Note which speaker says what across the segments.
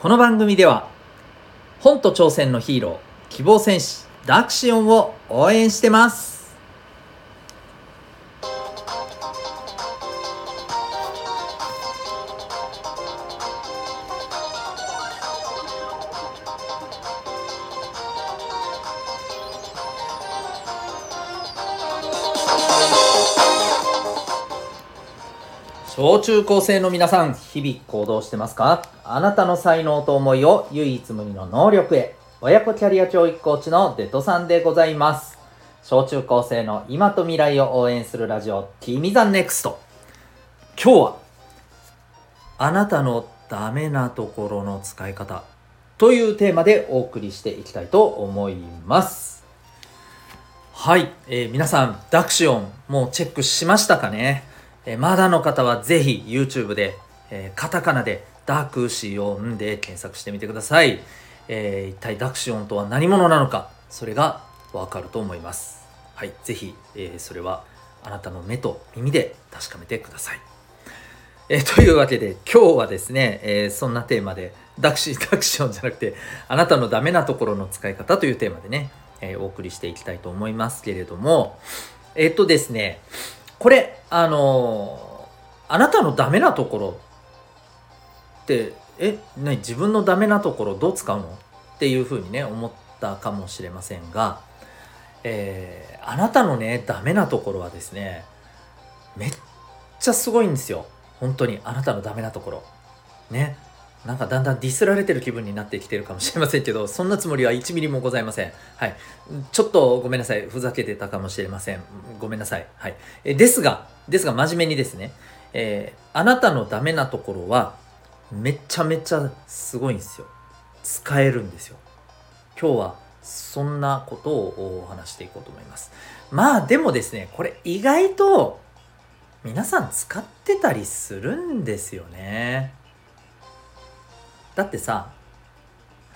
Speaker 1: この番組では本と挑戦のヒーロー希望戦士ダクシオンを応援してます。小中高生の皆さん日々行動してますか？あなたの才能と思いを唯一無二の能力へ。親子キャリア教育コーチのデトさんでございます。小中高生の今と未来を応援するラジオ T ミザンネクスト。今日はあなたのダメなところの使い方というテーマでお送りしていきたいと思います。はい、えー皆さんダクシオンもうチェックしましたかね？えーまだの方はぜひ YouTube で、えーカタカナでダクシオンで検索してみてください、えー一体ダクシオンとは何者なのかそれがわかると思います。はいぜひ、えーそれはあなたの目と耳で確かめてください。えーというわけで今日はですね、えーそんなテーマでダクシーダクションじゃなくてあなたのダメなところの使い方というテーマでね、えーお送りしていきたいと思いますけれども。えっ、とですねこれあのあなたのダメなところってえ何自分のダメなところどう使うの？っていうふうにね思ったかもしれませんが、えーあなたのねダメなところはですねめっちゃすごいんですよ。本当にあなたのダメなところ。ね。なんかだんだんディスられてる気分になってきてるかもしれませんけどそんなつもりは1ミリもございません。はい。ちょっとごめんなさい。ふざけてたかもしれません。ごめんなさい。はい。えですがですが真面目にですね、えーあなたのダメなところはめちゃめちゃすごいんですよ。使えるんですよ。今日はそんなことをお話していこうと思います。まあでもですねこれ意外と皆さん使ってたりするんですよね。だってさ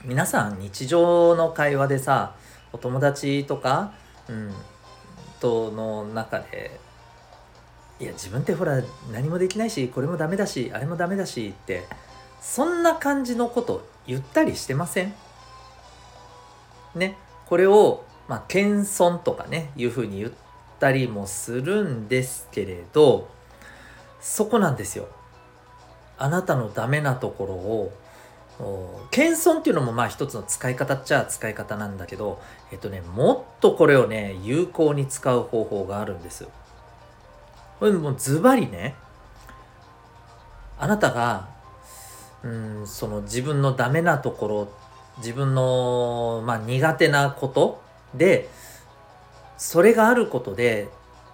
Speaker 1: 皆さん日常の会話でさお友達とか、うん、との中でいや自分ってほら何もできないしこれもダメだしあれもダメだしってそんな感じのこと言ったりしてません？ね。これをまあ謙遜とかねいうふうに言ったりもするんですけれどそこなんですよ。あなたのダメなところを謙遜っていうのもまあ一つの使い方っちゃ使い方なんだけどえっとねもっとこれをね有効に使う方法があるんです。よこれもうズバリね。あなたがうんその自分のダメなところ自分の、まあ、苦手なことでそれがあることで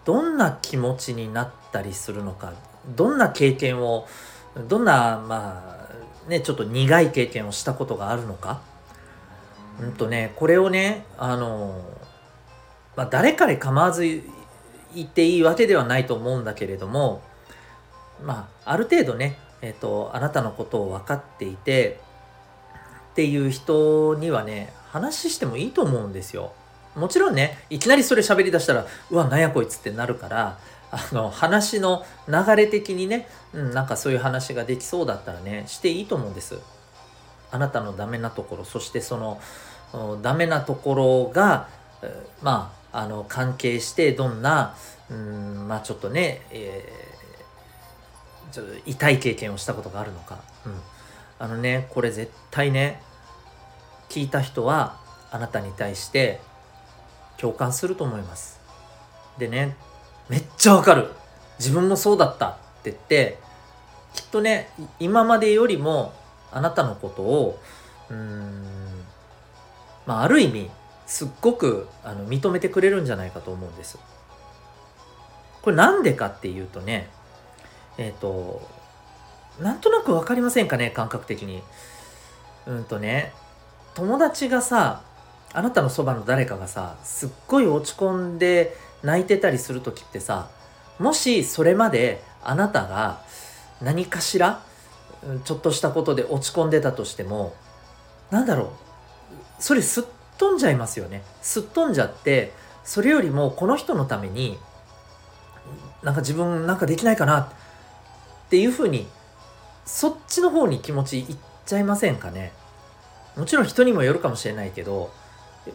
Speaker 1: どんな気持ちになったりするのかどんな経験をどんなまあねちょっと苦い経験をしたことがあるのか。うんとねこれをねあの、まあ、誰彼構わず言っていいわけではないと思うんだけれどもまあある程度ねえっ、とあなたのことを分かっていてっていう人にはね話してもいいと思うんですよ。もちろんねいきなりそれ喋りだしたらうわなんやこいつってなるからあの話の流れ的にね、うん、なんかそういう話ができそうだったらねしていいと思うんです。あなたのダメなところそしてそのダメなところがまああの関係してどんなうんまあちょっとね、えーちょっと痛い経験をしたことがあるのか、うん、あのねこれ絶対ね聞いた人はあなたに対して共感すると思います。でねめっちゃわかる。自分もそうだった。って言ってきっとね今までよりもあなたのことをうんまあある意味すっごくあの認めてくれるんじゃないかと思うんです。これなんでかっていうとねえっ、となんとなく分かりませんかね感覚的に。うんとね友達がさあなたのそばの誰かがさすっごい落ち込んで泣いてたりする時ってさもしそれまであなたが何かしらちょっとしたことで落ち込んでたとしてもなんだろうそれすっ飛んじゃいますよね。すっ飛んじゃってそれよりもこの人のためになんか自分なんかできないかなっていうふうにそっちの方に気持ちいっちゃいませんかね。もちろん人にもよるかもしれないけど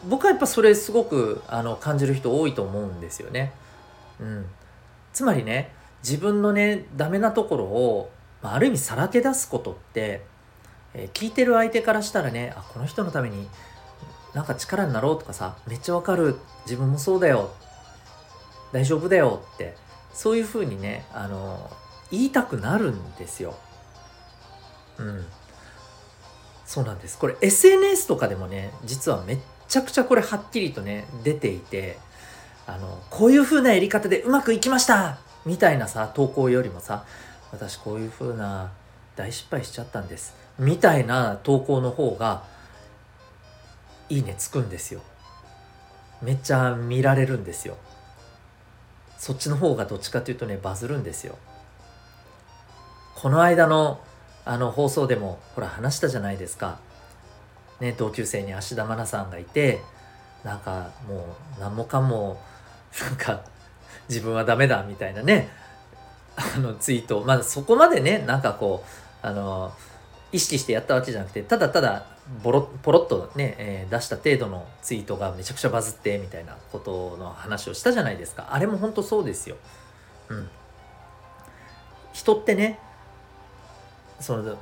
Speaker 1: 僕はやっぱそれすごくあの感じる人多いと思うんですよね。うん、つまりね自分のねダメなところを、まあ、ある意味さらけ出すことって、えー、聞いてる相手からしたらねあこの人のためになんか力になろうとかさめっちゃわかる自分もそうだよ大丈夫だよってそういうふうにねあの言いたくなるんですよ。うん。そうなんです。これ SNS とかでもね実はめっちゃくちゃこれはっきりとね出ていてあのこういう風なやり方でうまくいきましたみたいなさ投稿よりもさ私こういう風な大失敗しちゃったんですみたいな投稿の方がいいねつくんですよ。めっちゃ見られるんですよ。そっちの方がどっちかというとねバズるんですよ。この間のあの放送でもほら話したじゃないですか。ね、同級生に芦田愛菜さんがいてなんかもう何もかもなんか自分はダメだみたいなねあのツイートまあそこまでねなんかこうあの意識してやったわけじゃなくてただただボロポロッとね、えー、出した程度のツイートがめちゃくちゃバズってみたいなことの話をしたじゃないですかあれも本当そうですよ。うん、人ってねその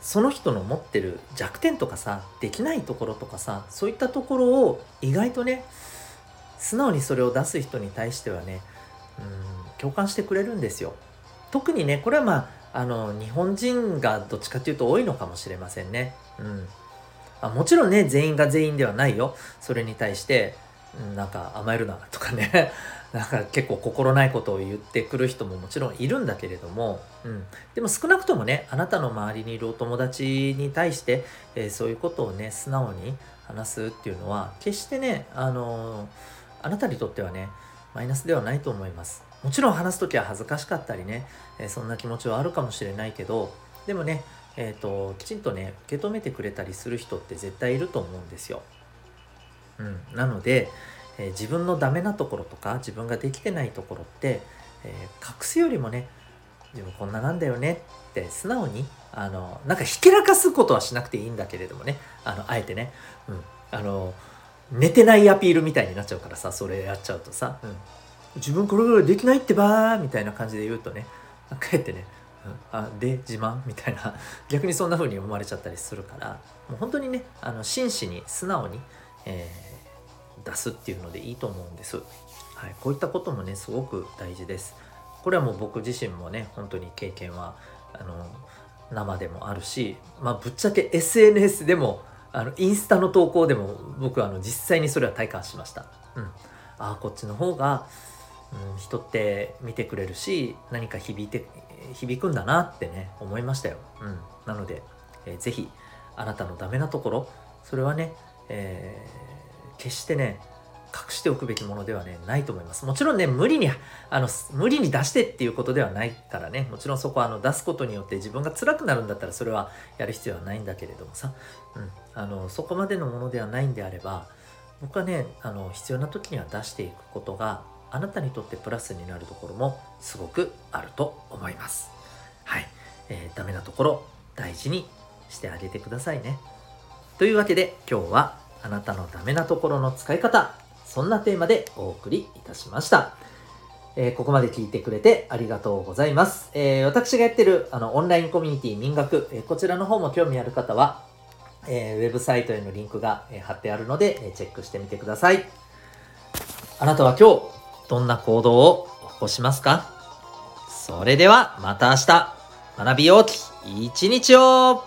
Speaker 1: その人の持ってる弱点とかさできないところとかさそういったところを意外とね素直にそれを出す人に対してはねうん共感してくれるんですよ。特にねこれはまああの日本人がどっちかっていうと多いのかもしれませんね。うん。あもちろんね全員が全員ではないよ。それに対して、うん、なんか甘えるなとかね。なんか結構心ないことを言ってくる人ももちろんいるんだけれども、うん、でも少なくともねあなたの周りにいるお友達に対して、えー、そういうことをね素直に話すっていうのは決してねあのー、あなたにとってはねマイナスではないと思いますもちろん話す時は恥ずかしかったりね、え、そんな気持ちはあるかもしれないけどでもねえーと、きちんとね受け止めてくれたりする人って絶対いると思うんですよ。うん、なので、えー、自分のダメなところとか自分ができてないところって、えー、隠すよりもね自分こんななんだよねって素直にあのなんかひけらかすことはしなくていいんだけれどもねあのあえてね、うん、あの寝てないアピールみたいになっちゃうからさそれやっちゃうとさ、うん、自分これぐらいできないってばーみたいな感じで言うとねかえってね、うん、あで自慢みたいな。逆にそんな風に思われちゃったりするからもう本当にねあの真摯に素直に、えー出すっていうのでいいと思うんです。はい、こういったこともねすごく大事です。これはもう僕自身もね本当に経験はあの生でもあるし、まあ、ぶっちゃけ SNS でもあのインスタの投稿でも僕はあの実際にそれは体感しました。うん、ああこっちの方が、うん、人って見てくれるし何か響いて響くんだなってね思いましたよ。うん、なので、えー、ぜひあなたのダメなところそれはね、えー決してね隠しておくべきものではねないと思います。もちろんね無理にあの無理に出してっていうことではないからね。もちろんそこはあの出すことによって自分が辛くなるんだったらそれはやる必要はないんだけれどもさ、うん、あのそこまでのものではないんであれば僕はねあの必要な時には出していくことがあなたにとってプラスになるところもすごくあると思います。はい、えー、ダメなところ大事にしてあげてくださいね。というわけで今日はあなたのダメなところの使い方そんなテーマでお送りいたしました。えー、ここまで聞いてくれてありがとうございます。えー、私がやってるあのオンラインコミュニティ民学、えー、こちらの方も興味ある方は、えウェブサイトへのリンクが、え貼ってあるので、えチェックしてみてください。あなたは今日どんな行動を起こしますか？それではまた明日学びようき一日を